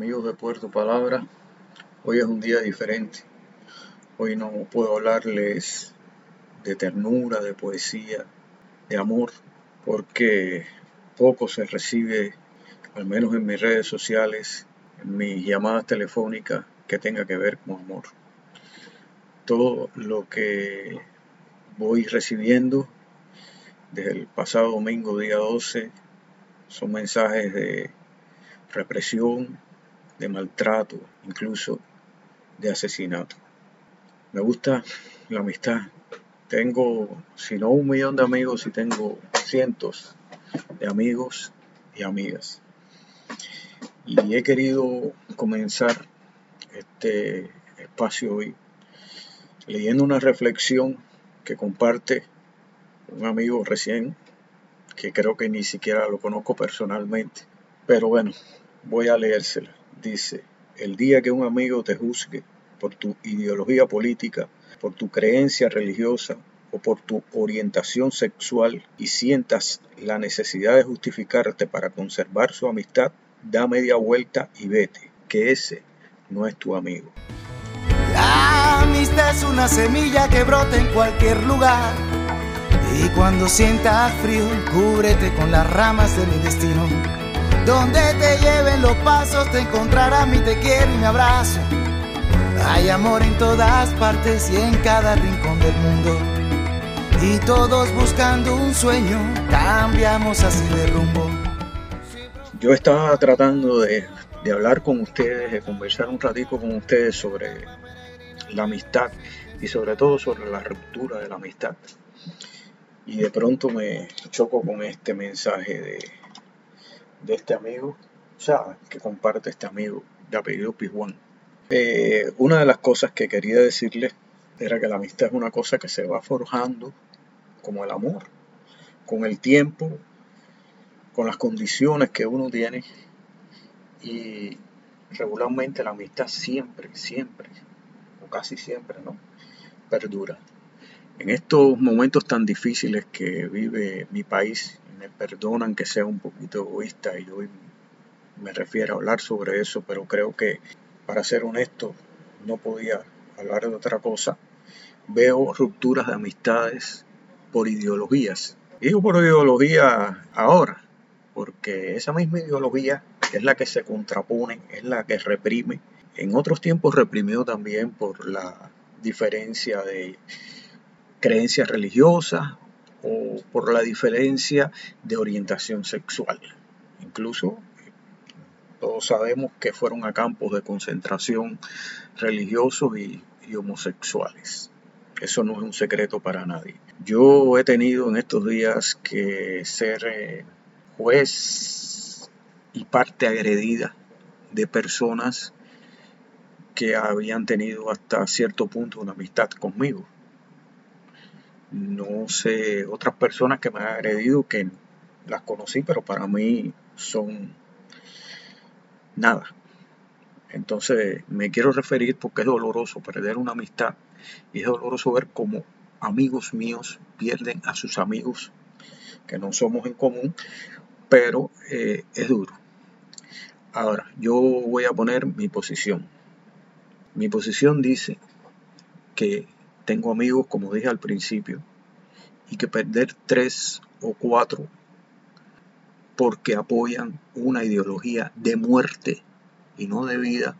amigos de Puerto Palabra. Hoy es un día diferente. Hoy no puedo hablarles de ternura, de poesía, de amor, porque poco se recibe, al menos en mis redes sociales, en mis llamadas telefónicas, que tenga que ver con amor. Todo lo que voy recibiendo desde el pasado domingo, día 12, son mensajes de represión, de maltrato, incluso de asesinato. Me gusta la amistad. Tengo, si no un millón de amigos, si tengo cientos de amigos y amigas. Y he querido comenzar este espacio hoy leyendo una reflexión que comparte un amigo recién, que creo que ni siquiera lo conozco personalmente. Pero bueno, voy a leérsela. Dice, el día que un amigo te juzgue por tu ideología política, por tu creencia religiosa o por tu orientación sexual y sientas la necesidad de justificarte para conservar su amistad, da media vuelta y vete, que ese no es tu amigo. La amistad es una semilla que brota en cualquier lugar. Y cuando sientas frío, cúbrete con las ramas de mi destino. Donde te lleven los pasos, te encontrarás mi te quiero y mi abrazo. Hay amor en todas partes y en cada rincón del mundo. Y todos buscando un sueño, cambiamos así de rumbo. Yo estaba tratando de, de hablar con ustedes, de conversar un ratito con ustedes sobre la amistad y sobre todo sobre la ruptura de la amistad. Y de pronto me choco con este mensaje de, de este amigo, o sea, que comparte este amigo de apellido Pizjuán. Eh, una de las cosas que quería decirles era que la amistad es una cosa que se va forjando como el amor, con el tiempo, con las condiciones que uno tiene y regularmente la amistad siempre, siempre, o casi siempre, ¿no? Perdura. En estos momentos tan difíciles que vive mi país, me perdonan que sea un poquito egoísta y hoy me refiero a hablar sobre eso, pero creo que para ser honesto no podía hablar de otra cosa. Veo rupturas de amistades por ideologías. Digo por ideología ahora, porque esa misma ideología es la que se contrapone, es la que reprime. En otros tiempos reprimió también por la diferencia de creencias religiosas o por la diferencia de orientación sexual. Incluso todos sabemos que fueron a campos de concentración religiosos y, homosexuales. Eso no es un secreto para nadie. Yo he tenido en estos días que ser eh, juez y parte agredida de personas que habían tenido hasta cierto punto una amistad conmigo no sé, otras personas que me han agredido que las conocí, pero para mí son nada. Entonces me quiero referir porque es doloroso perder una amistad y es doloroso ver cómo amigos míos pierden a sus amigos que no somos en común, pero eh, es duro. Ahora, yo voy a poner mi posición. Mi posición dice que tengo amigos, como dije al principio, y que perder tres o cuatro porque apoyan una ideología de muerte y no de vida,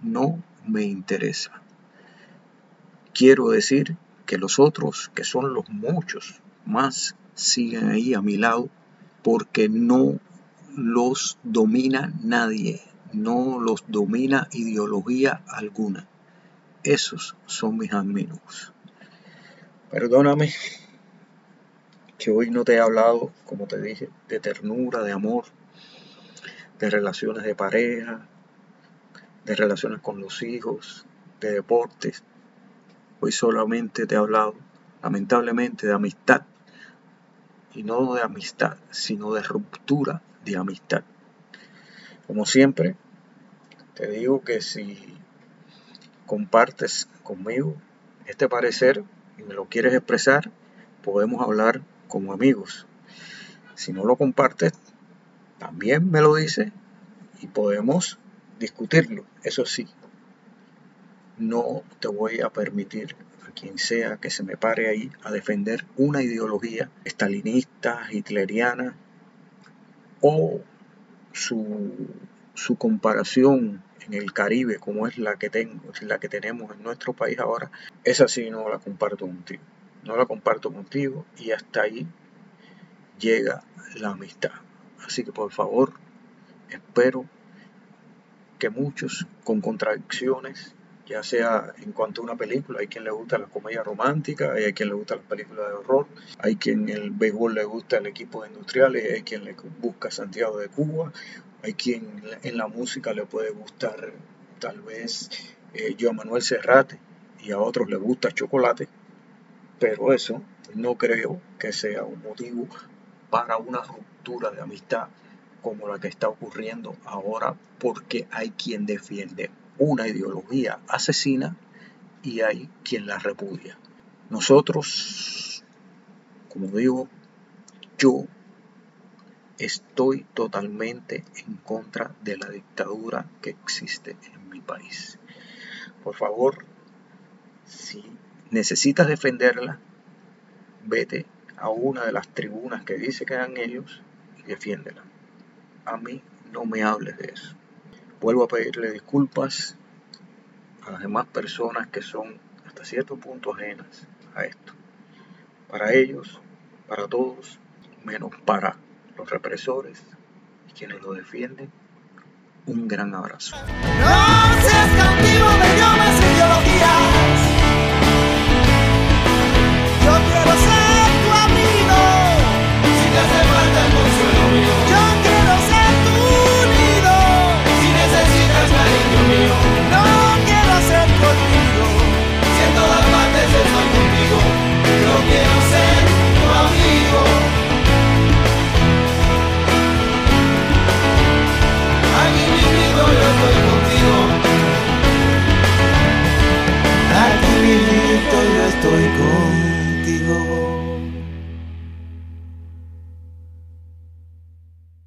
no me interesa. Quiero decir que los otros, que son los muchos más, siguen ahí a mi lado porque no los domina nadie, no los domina ideología alguna. Esos son mis amigos. Perdóname que hoy no te he hablado, como te dije, de ternura, de amor, de relaciones de pareja, de relaciones con los hijos, de deportes. Hoy solamente te he hablado, lamentablemente, de amistad. Y no de amistad, sino de ruptura de amistad. Como siempre, te digo que si compartes conmigo este parecer y me lo quieres expresar, podemos hablar como amigos. Si no lo compartes, también me lo dice y podemos discutirlo, eso sí. No te voy a permitir a quien sea que se me pare ahí a defender una ideología estalinista, hitleriana o su, su comparación en el Caribe como es la que tengo, la que tenemos en nuestro país ahora, esa sí no la comparto contigo. No la comparto contigo y hasta ahí llega la amistad. Así que por favor, espero que muchos con contradicciones, ya sea en cuanto a una película, hay quien le gusta la comedia romántica, hay quien le gusta las películas de horror, hay quien el béisbol le gusta el equipo de industriales, hay quien le busca Santiago de Cuba, hay quien en la música le puede gustar tal vez eh, Joan Manuel Serrate y a otros le gusta chocolate, pero eso no creo que sea un motivo para una ruptura de amistad como la que está ocurriendo ahora porque hay quien defiende una ideología asesina y hay quien la repudia. Nosotros, como digo, yo estoy totalmente en contra de la dictadura que existe en mi país. Por favor, si necesitas defenderla, vete a una de las tribunas que dice que eran ellos y defiéndela. A mí no me hables de eso. Vuelvo a pedirle disculpas a las demás personas que son hasta cierto punto ajenas a esto. Para ellos, para todos, menos para los represores y quienes lo defienden, un gran abrazo.